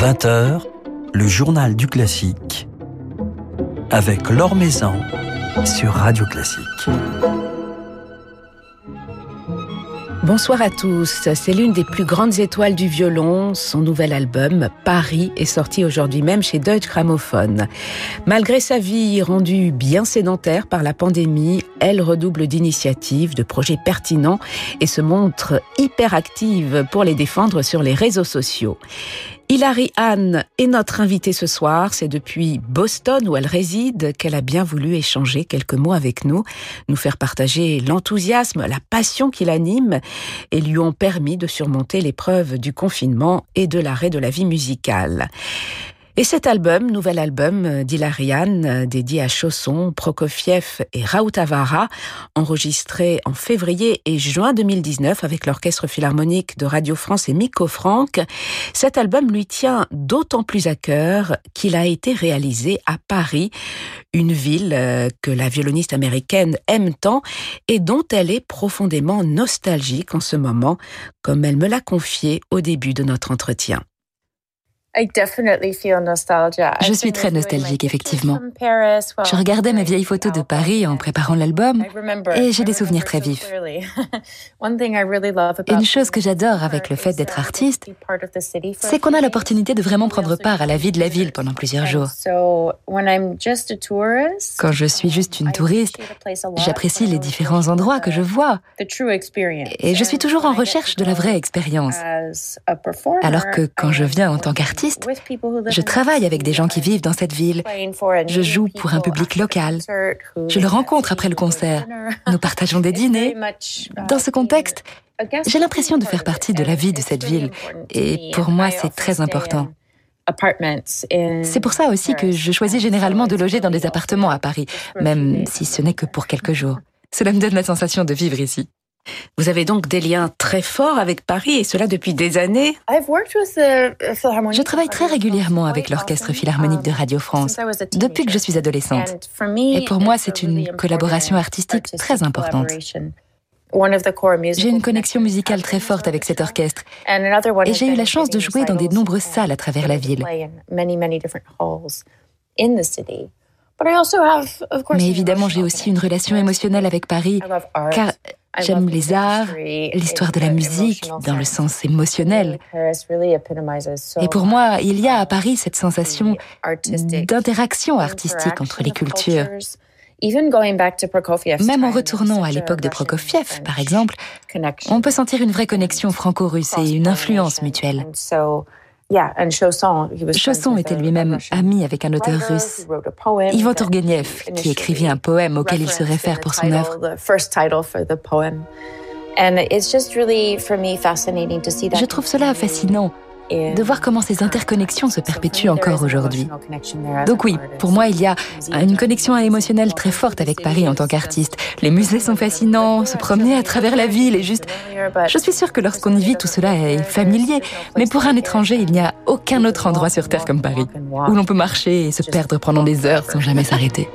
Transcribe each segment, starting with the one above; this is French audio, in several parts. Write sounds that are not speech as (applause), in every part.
20h, le journal du classique avec Laure Maison sur Radio Classique. Bonsoir à tous. C'est l'une des plus grandes étoiles du violon. Son nouvel album, Paris, est sorti aujourd'hui même chez Deutsche Grammophon. Malgré sa vie rendue bien sédentaire par la pandémie, elle redouble d'initiatives, de projets pertinents et se montre hyper active pour les défendre sur les réseaux sociaux. Hilary Anne est notre invitée ce soir. C'est depuis Boston où elle réside qu'elle a bien voulu échanger quelques mots avec nous, nous faire partager l'enthousiasme, la passion qui l'anime et lui ont permis de surmonter l'épreuve du confinement et de l'arrêt de la vie musicale. Et cet album, nouvel album euh, d'Ilariane, euh, dédié à Chausson, Prokofiev et Rautavara, enregistré en février et juin 2019 avec l'Orchestre Philharmonique de Radio France et Miko Franck, cet album lui tient d'autant plus à cœur qu'il a été réalisé à Paris, une ville euh, que la violoniste américaine aime tant et dont elle est profondément nostalgique en ce moment, comme elle me l'a confié au début de notre entretien. Je suis très nostalgique, effectivement. Je regardais mes vieilles photos de Paris en préparant l'album et j'ai des souvenirs très vifs. (laughs) Une chose que j'adore avec le fait d'être artiste, c'est qu'on a l'opportunité de vraiment prendre part à la vie de la ville pendant plusieurs jours. Quand je suis juste une touriste, j'apprécie les différents endroits que je vois. Et je suis toujours en recherche de la vraie expérience. Alors que quand je viens en tant qu'artiste, je travaille avec des gens qui vivent dans cette ville. Je joue pour un public local. Je le rencontre après le concert. Nous partageons des dîners. Dans ce contexte, j'ai l'impression de faire partie de la vie de cette ville. Et pour moi, c'est très important. C'est pour ça aussi que je choisis généralement de loger dans des appartements à Paris, même si ce n'est que pour quelques jours. Cela me donne la sensation de vivre ici. Vous avez donc des liens très forts avec Paris et cela depuis des années. Je travaille très régulièrement avec l'Orchestre Philharmonique de Radio France depuis que je suis adolescente. Et pour moi, c'est une collaboration artistique très importante. J'ai une connexion musicale très forte avec cet orchestre. Et j'ai eu la chance de jouer dans de nombreuses salles à travers la ville. Mais évidemment, j'ai aussi une relation émotionnelle avec Paris, car J'aime les arts, l'histoire de la musique dans le sens émotionnel. Et pour moi, il y a à Paris cette sensation d'interaction artistique entre les cultures. Même en retournant à l'époque de Prokofiev, par exemple, on peut sentir une vraie connexion franco-russe et une influence mutuelle. Chausson était lui-même ami avec un auteur russe, Ivan Turgenev, qui écrivit un poème auquel il se réfère pour son œuvre. Je trouve cela fascinant de voir comment ces interconnexions se perpétuent encore aujourd'hui. Donc oui, pour moi, il y a une connexion émotionnelle très forte avec Paris en tant qu'artiste. Les musées sont fascinants, se promener à travers la ville est juste... Je suis sûre que lorsqu'on y vit, tout cela est familier, mais pour un étranger, il n'y a aucun autre endroit sur Terre comme Paris, où l'on peut marcher et se perdre pendant des heures sans jamais s'arrêter.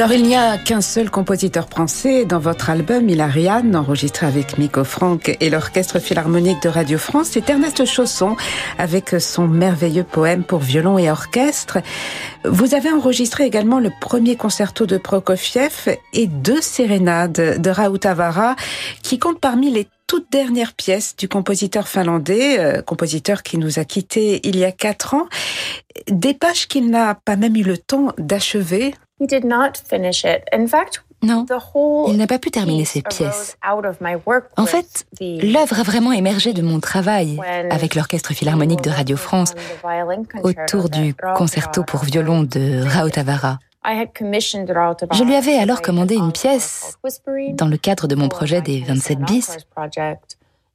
Alors il n'y a qu'un seul compositeur français dans votre album, Hilariane, enregistré avec Miko Franck et l'Orchestre Philharmonique de Radio France, c'est Ernest Chausson avec son merveilleux poème pour violon et orchestre. Vous avez enregistré également le premier concerto de Prokofiev et deux sérénades de Raoult Avara qui comptent parmi les toutes dernières pièces du compositeur finlandais, euh, compositeur qui nous a quittés il y a quatre ans, des pages qu'il n'a pas même eu le temps d'achever non, il n'a pas pu terminer ses pièces. En fait, l'œuvre a vraiment émergé de mon travail avec l'Orchestre Philharmonique de Radio France autour du concerto pour violon de Rautavara. Je lui avais alors commandé une pièce dans le cadre de mon projet des 27 bis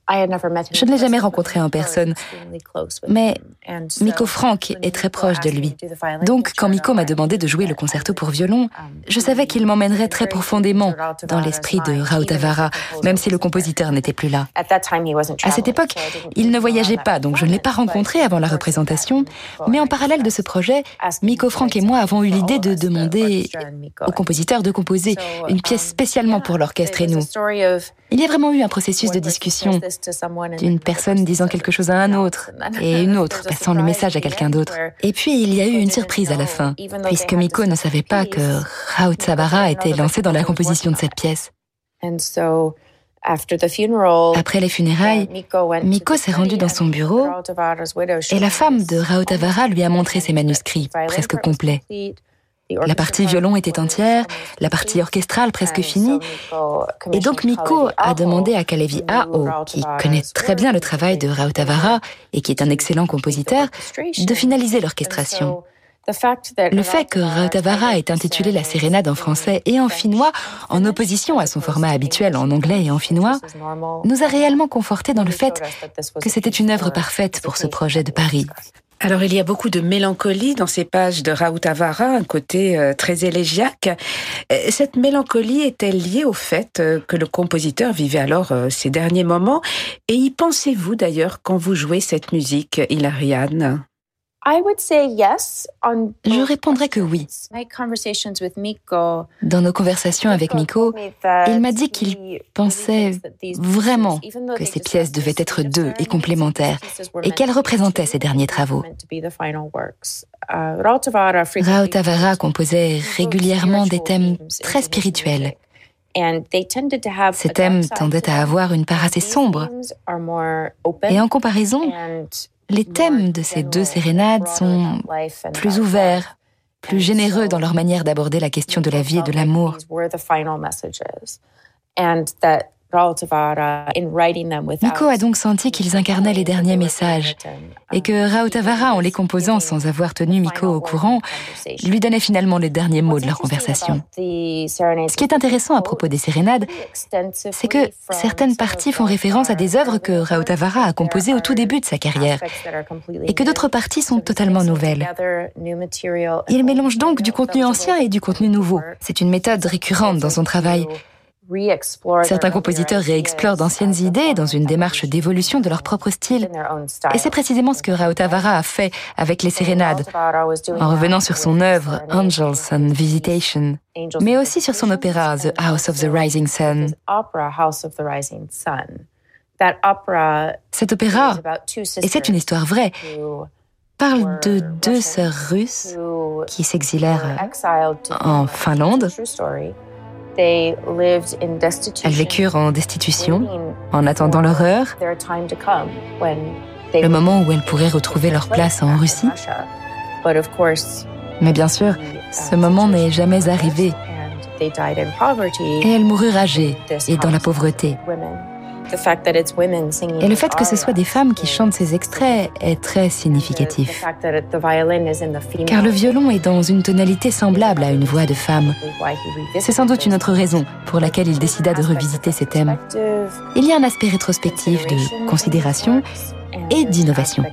je ne l'ai jamais rencontré en personne, mais Miko Frank est très proche de lui. Donc, quand Miko m'a demandé de jouer le concerto pour violon, je savais qu'il m'emmènerait très profondément dans l'esprit de Rautavara, même si le compositeur n'était plus là. À cette époque, il ne voyageait pas, donc je ne l'ai pas rencontré avant la représentation, mais en parallèle de ce projet, Miko Frank et moi avons eu l'idée de demander au compositeur de composer une pièce spécialement pour l'orchestre et nous. Il y a vraiment eu un processus de discussion d'une personne disant quelque chose à un autre (laughs) et une autre passant le message à quelqu'un d'autre. Et puis il y a eu une surprise à la fin, puisque Miko ne savait pas que Raoult Sabara était lancé dans la composition de cette pièce. Après les funérailles, Miko s'est rendu dans son bureau et la femme de Raoult Avara lui a montré ses manuscrits presque complets. La partie violon était entière, la partie orchestrale presque finie. Et donc Miko a demandé à Kalevi Ao, qui connaît très bien le travail de Rautavara et qui est un excellent compositeur, de finaliser l'orchestration. Le fait que Rautavara ait intitulé la sérénade en français et en finnois, en opposition à son format habituel en anglais et en finnois, nous a réellement conforté dans le fait que c'était une œuvre parfaite pour ce projet de Paris. Alors il y a beaucoup de mélancolie dans ces pages de Raoult Avara, un côté euh, très élégiaque. Euh, cette mélancolie est-elle liée au fait euh, que le compositeur vivait alors ses derniers moments? Et y pensez-vous d'ailleurs quand vous jouez cette musique, Hilariane? Je répondrais que oui. Dans nos conversations avec Miko, il m'a dit qu'il pensait vraiment que ces pièces devaient être deux et complémentaires et qu'elles représentaient ses derniers travaux. Rautavara composait régulièrement des thèmes très spirituels. Ces thèmes tendaient à avoir une part assez sombre. Et en comparaison, les thèmes de ces deux sérénades sont plus ouverts, plus généreux dans leur manière d'aborder la question de la vie et de l'amour. Nico a donc senti qu'ils incarnaient les derniers messages et que Rautavara, en les composant sans avoir tenu Miko au courant, lui donnait finalement les derniers mots de leur conversation. Ce qui est intéressant à propos des sérénades, c'est que certaines parties font référence à des œuvres que Rautavara a composées au tout début de sa carrière et que d'autres parties sont totalement nouvelles. Il mélange donc du contenu ancien et du contenu nouveau. C'est une méthode récurrente dans son travail. Certains compositeurs réexplorent d'anciennes idées dans une démarche d'évolution de leur propre style. Et c'est précisément ce que Rautavara a fait avec les sérénades, en revenant sur son œuvre Angels and Visitation, mais aussi sur son opéra The House of the Rising Sun. Cet opéra, et c'est une histoire vraie, parle de deux sœurs russes qui s'exilèrent en Finlande elles vécurent en destitution, en attendant leur heure, le moment où elles pourraient retrouver leur place en Russie? Mais bien sûr, ce moment n'est jamais arrivé. Et elles moururent âgées et dans la pauvreté. Et le fait que ce soit des femmes qui chantent ces extraits est très significatif. Car le violon est dans une tonalité semblable à une voix de femme. C'est sans doute une autre raison pour laquelle il décida de revisiter ces thèmes. Il y a un aspect rétrospectif de considération et d'innovation.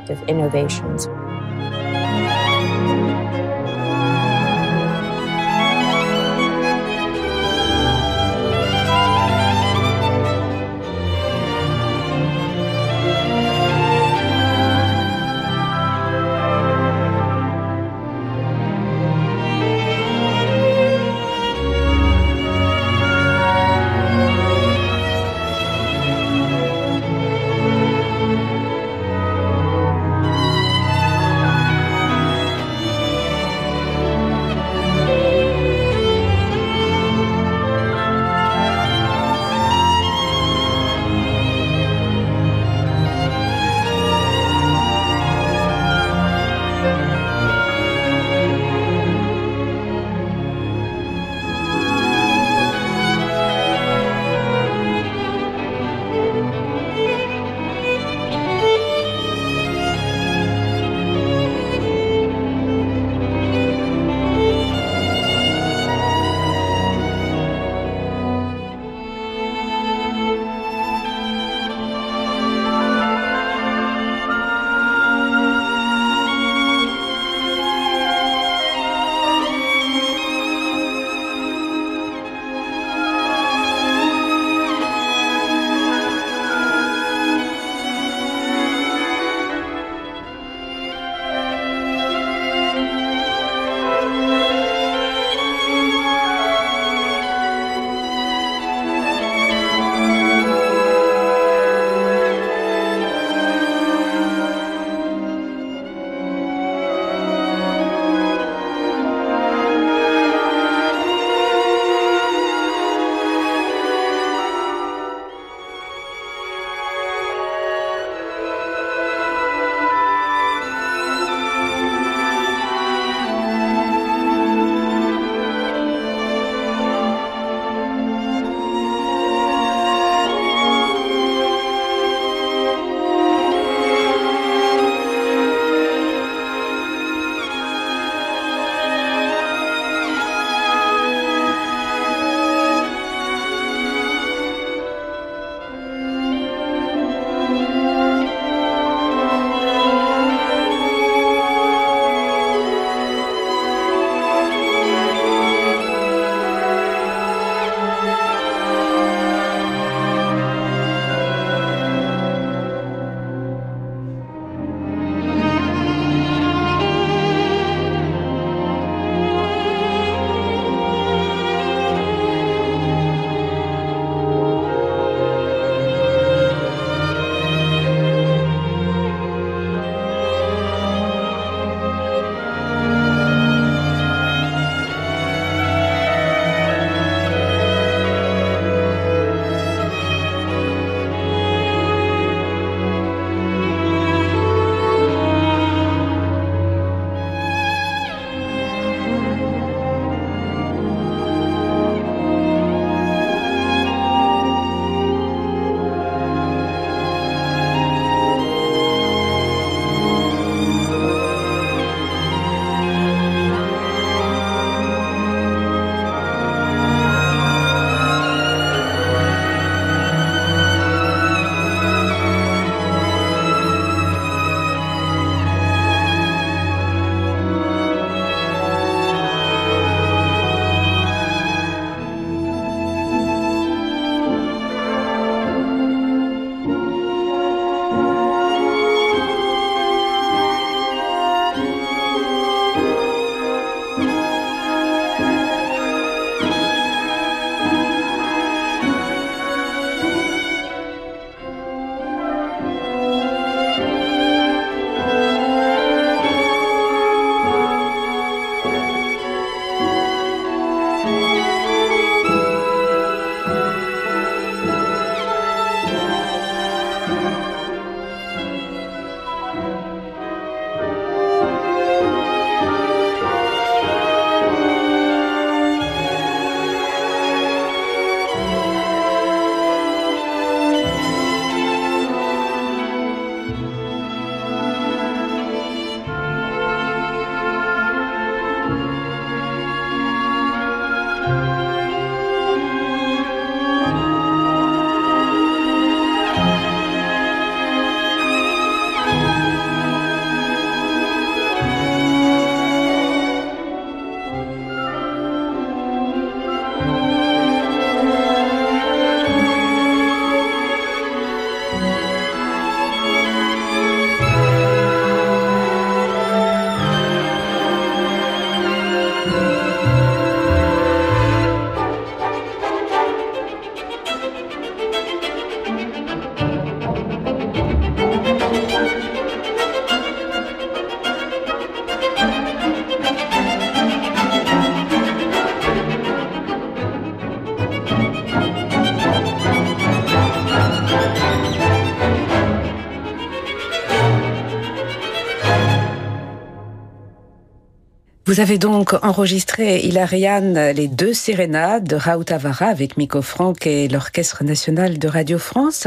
Vous avez donc enregistré, Hilariane, les deux sérénades de Raoult Avara avec Miko Franck et l'Orchestre national de Radio France.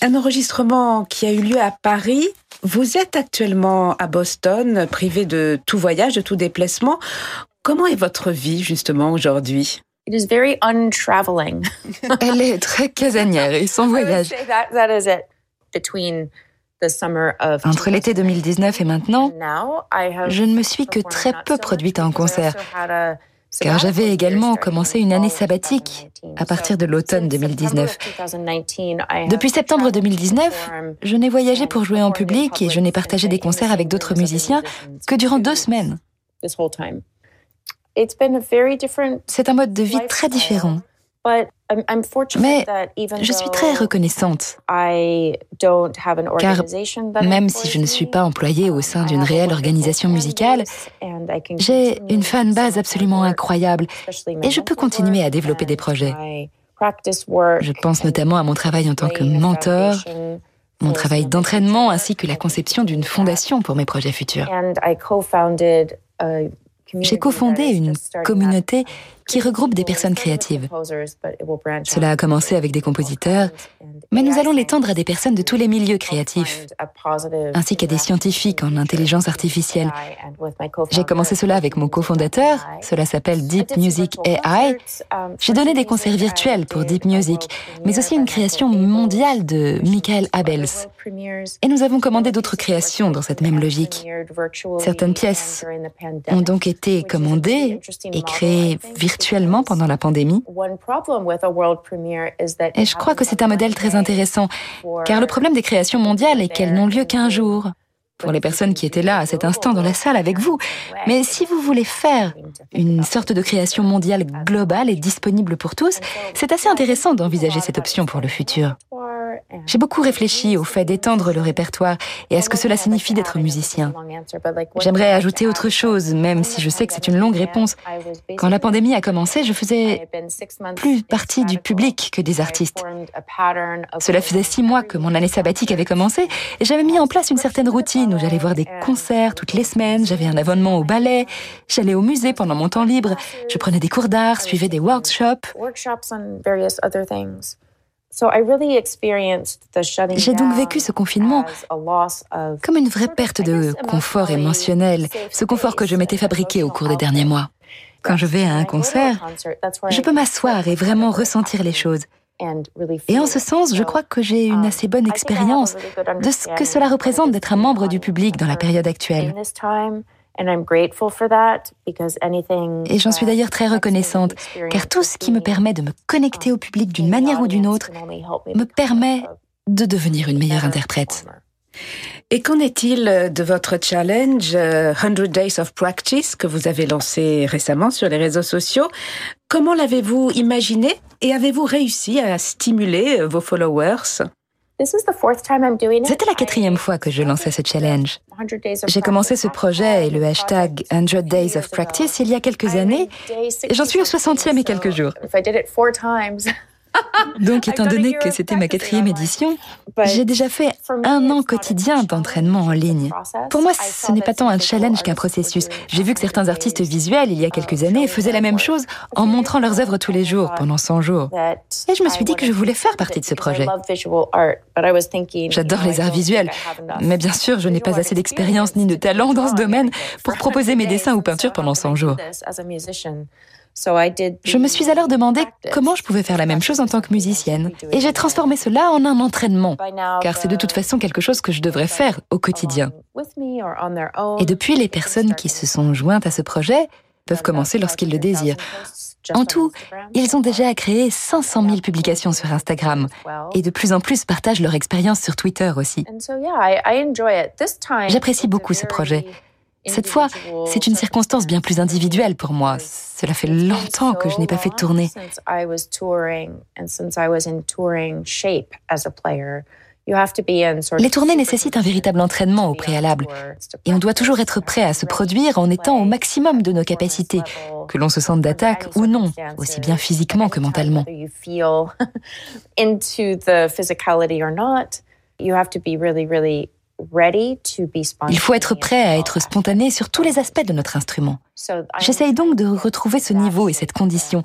Un enregistrement qui a eu lieu à Paris. Vous êtes actuellement à Boston, privé de tout voyage, de tout déplacement. Comment est votre vie justement aujourd'hui? Elle est très casanière et sans voyage. Entre l'été 2019 et maintenant, je ne me suis que très peu produite en concert, car j'avais également commencé une année sabbatique à partir de l'automne 2019. Depuis septembre 2019, je n'ai voyagé pour jouer en public et je n'ai partagé des concerts avec d'autres musiciens que durant deux semaines. C'est un mode de vie très différent. Mais je suis très reconnaissante, car même si je ne suis pas employée au sein d'une réelle organisation musicale, j'ai une fan base absolument incroyable et je peux continuer à développer des projets. Je pense notamment à mon travail en tant que mentor, mon travail d'entraînement ainsi que la conception d'une fondation pour mes projets futurs. J'ai cofondé une communauté qui regroupe des personnes créatives. Cela a commencé avec des compositeurs, mais nous allons l'étendre à des personnes de tous les milieux créatifs, ainsi qu'à des scientifiques en intelligence artificielle. J'ai commencé cela avec mon cofondateur, cela s'appelle Deep Music AI. J'ai donné des concerts virtuels pour Deep Music, mais aussi une création mondiale de Michael Abels. Et nous avons commandé d'autres créations dans cette même logique. Certaines pièces ont donc été commandées et créées virtuellement actuellement pendant la pandémie. Et je crois que c'est un modèle très intéressant, car le problème des créations mondiales est qu'elles n'ont lieu qu'un jour pour les personnes qui étaient là à cet instant dans la salle avec vous. Mais si vous voulez faire une sorte de création mondiale globale et disponible pour tous, c'est assez intéressant d'envisager cette option pour le futur. J'ai beaucoup réfléchi au fait d'étendre le répertoire et à ce que cela signifie d'être musicien. J'aimerais ajouter autre chose, même si je sais que c'est une longue réponse. Quand la pandémie a commencé, je faisais plus partie du public que des artistes. Cela faisait six mois que mon année sabbatique avait commencé et j'avais mis en place une certaine routine où j'allais voir des concerts toutes les semaines, j'avais un abonnement au ballet, j'allais au musée pendant mon temps libre, je prenais des cours d'art, suivais des workshops. J'ai donc vécu ce confinement comme une vraie perte de confort émotionnel, ce confort que je m'étais fabriqué au cours des derniers mois. Quand je vais à un concert, je peux m'asseoir et vraiment ressentir les choses. Et en ce sens, je crois que j'ai une assez bonne expérience de ce que cela représente d'être un membre du public dans la période actuelle. Et j'en suis d'ailleurs très reconnaissante, car tout ce qui me permet de me connecter au public d'une manière ou d'une autre me permet de devenir une meilleure interprète. Et qu'en est-il de votre challenge 100 euh, Days of Practice que vous avez lancé récemment sur les réseaux sociaux? Comment l'avez-vous imaginé et avez-vous réussi à stimuler vos followers? C'était la quatrième fois que je lançais ce challenge. J'ai commencé ce projet et le hashtag 100 Days of Practice il y a quelques années et j'en suis au 60e et quelques jours. Donc, étant donné que c'était ma quatrième édition, j'ai déjà fait un an quotidien d'entraînement en ligne. Pour moi, ce n'est pas tant un challenge qu'un processus. J'ai vu que certains artistes visuels, il y a quelques années, faisaient la même chose en montrant leurs œuvres tous les jours, pendant 100 jours. Et je me suis dit que je voulais faire partie de ce projet. J'adore les arts visuels, mais bien sûr, je n'ai pas assez d'expérience ni de talent dans ce domaine (laughs) pour proposer (laughs) mes dessins ou peintures pendant 100 jours. Je me suis alors demandé comment je pouvais faire la même chose en tant que musicienne. Et j'ai transformé cela en un entraînement, car c'est de toute façon quelque chose que je devrais faire au quotidien. Et depuis, les personnes qui se sont jointes à ce projet peuvent commencer lorsqu'ils le désirent. En tout, ils ont déjà créé 500 000 publications sur Instagram et de plus en plus partagent leur expérience sur Twitter aussi. J'apprécie beaucoup ce projet. Cette fois, c'est une circonstance bien plus individuelle pour moi. Cela fait longtemps que je n'ai pas fait de tournée. Les tournées nécessitent un véritable entraînement au préalable. Et on doit toujours être prêt à se produire en étant au maximum de nos capacités, que l'on se sente d'attaque ou non, aussi bien physiquement que mentalement. Il faut être prêt à être spontané sur tous les aspects de notre instrument. J'essaye donc de retrouver ce niveau et cette condition,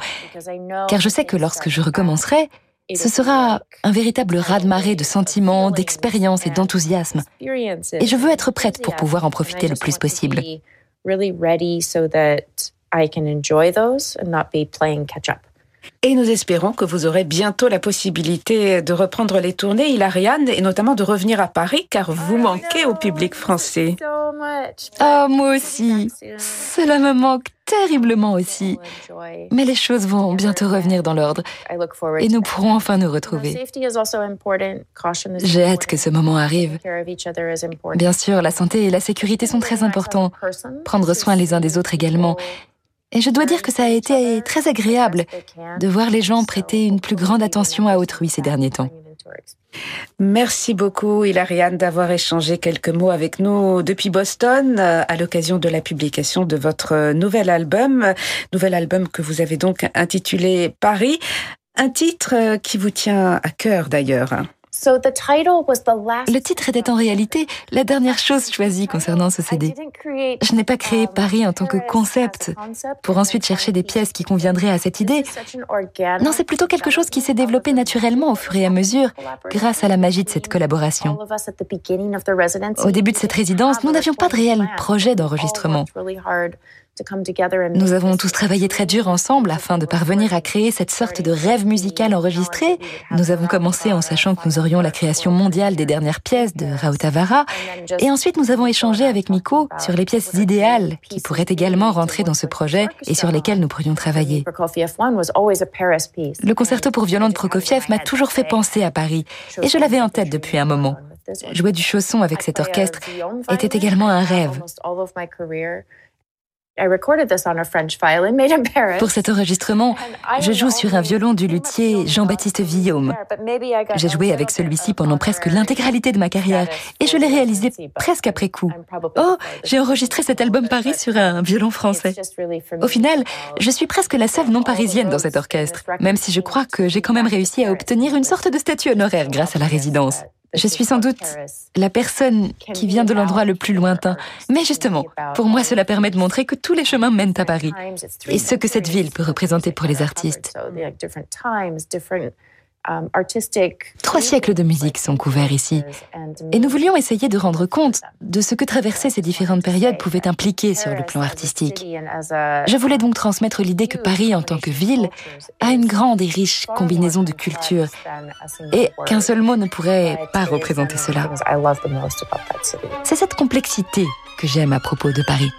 car je sais que lorsque je recommencerai, ce sera un véritable raz-de-marée de sentiments, d'expériences et d'enthousiasme. Et je veux être prête pour pouvoir en profiter le plus possible. Et nous espérons que vous aurez bientôt la possibilité de reprendre les tournées, Hilariane, et notamment de revenir à Paris, car vous manquez au public français. Oh, moi aussi. Cela me manque terriblement aussi. Mais les choses vont bientôt revenir dans l'ordre et nous pourrons enfin nous retrouver. J'ai hâte que ce moment arrive. Bien sûr, la santé et la sécurité sont très importants. Prendre soin les uns des autres également. Et je dois dire que ça a été très agréable de voir les gens prêter une plus grande attention à autrui ces derniers temps. Merci beaucoup, Hilariane, d'avoir échangé quelques mots avec nous depuis Boston à l'occasion de la publication de votre nouvel album, nouvel album que vous avez donc intitulé Paris, un titre qui vous tient à cœur d'ailleurs. Le titre était en réalité la dernière chose choisie concernant ce CD. Je n'ai pas créé um, Paris en tant que concept pour ensuite chercher des pièces qui conviendraient à cette idée. Non, c'est plutôt quelque chose qui s'est développé naturellement au fur et à mesure grâce à la magie de cette collaboration. Au début de cette résidence, nous n'avions pas de réel projet d'enregistrement. Nous avons tous travaillé très dur ensemble afin de parvenir à créer cette sorte de rêve musical enregistré. Nous avons commencé en sachant que nous aurions la création mondiale des dernières pièces de Rautavara. Et ensuite, nous avons échangé avec Miko sur les pièces idéales qui pourraient également rentrer dans ce projet et sur lesquelles nous pourrions travailler. Le concerto pour violon de Prokofiev m'a toujours fait penser à Paris et je l'avais en tête depuis un moment. Jouer du chausson avec cet orchestre était également un rêve. Pour cet enregistrement, je joue sur un violon du luthier Jean-Baptiste Villaume. J'ai joué avec celui-ci pendant presque l'intégralité de ma carrière et je l'ai réalisé presque après coup. Oh, j'ai enregistré cet album Paris sur un violon français. Au final, je suis presque la seule non parisienne dans cet orchestre, même si je crois que j'ai quand même réussi à obtenir une sorte de statut honoraire grâce à la résidence. Je suis sans doute la personne qui vient de l'endroit le plus lointain. Mais justement, pour moi, cela permet de montrer que tous les chemins mènent à Paris et ce que cette ville peut représenter pour les artistes. Um, Trois siècles de musique sont couverts ici. Et nous voulions essayer de rendre compte de ce que traverser ces différentes périodes pouvait impliquer sur le plan artistique. Je voulais donc transmettre l'idée que Paris, en tant que ville, a une grande et riche combinaison de cultures et qu'un seul mot ne pourrait pas représenter cela. C'est cette complexité que j'aime à propos de Paris.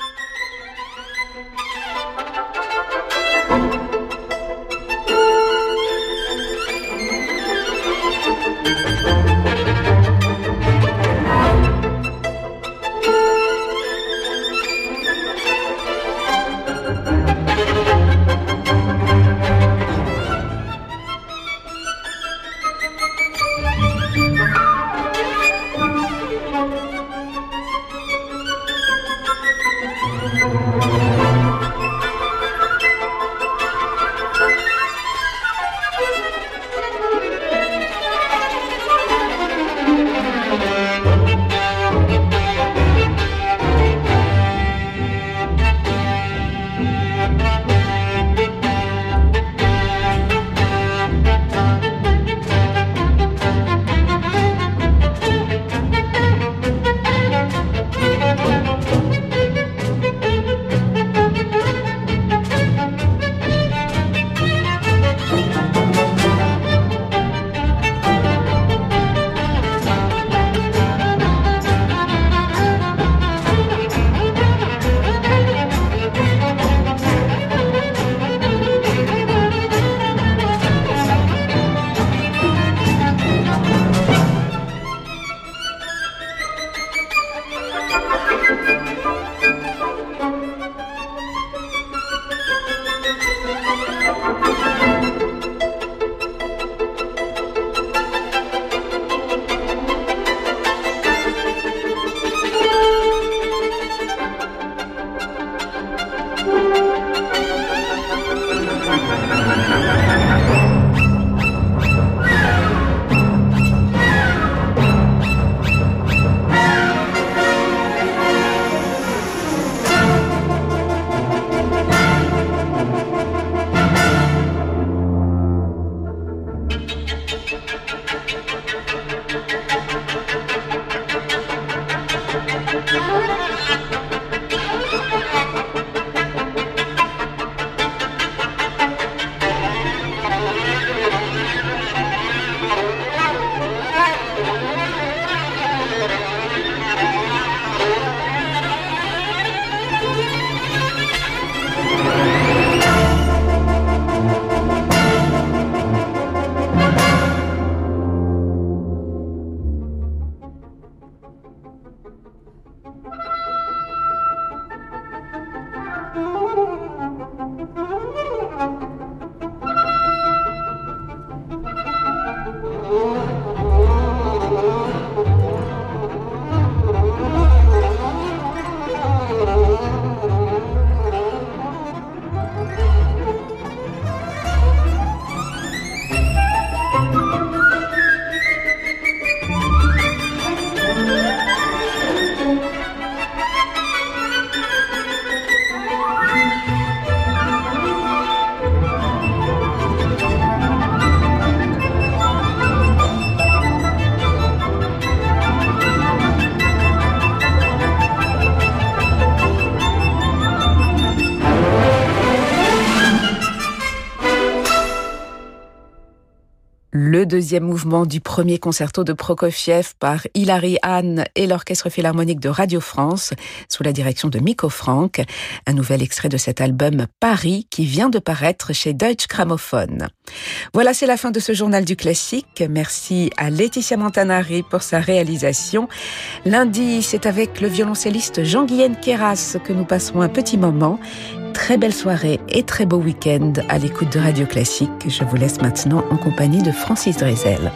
Deuxième mouvement du premier concerto de Prokofiev par Hilary Hahn et l'Orchestre Philharmonique de Radio France sous la direction de Miko Frank. Un nouvel extrait de cet album Paris qui vient de paraître chez Deutsche Grammophon. Voilà, c'est la fin de ce journal du classique. Merci à Laetitia Montanari pour sa réalisation. Lundi, c'est avec le violoncelliste Jean-Guyen Keras que nous passerons un petit moment très belle soirée et très beau week-end à l'écoute de Radio Classique. Je vous laisse maintenant en compagnie de Francis Drezel.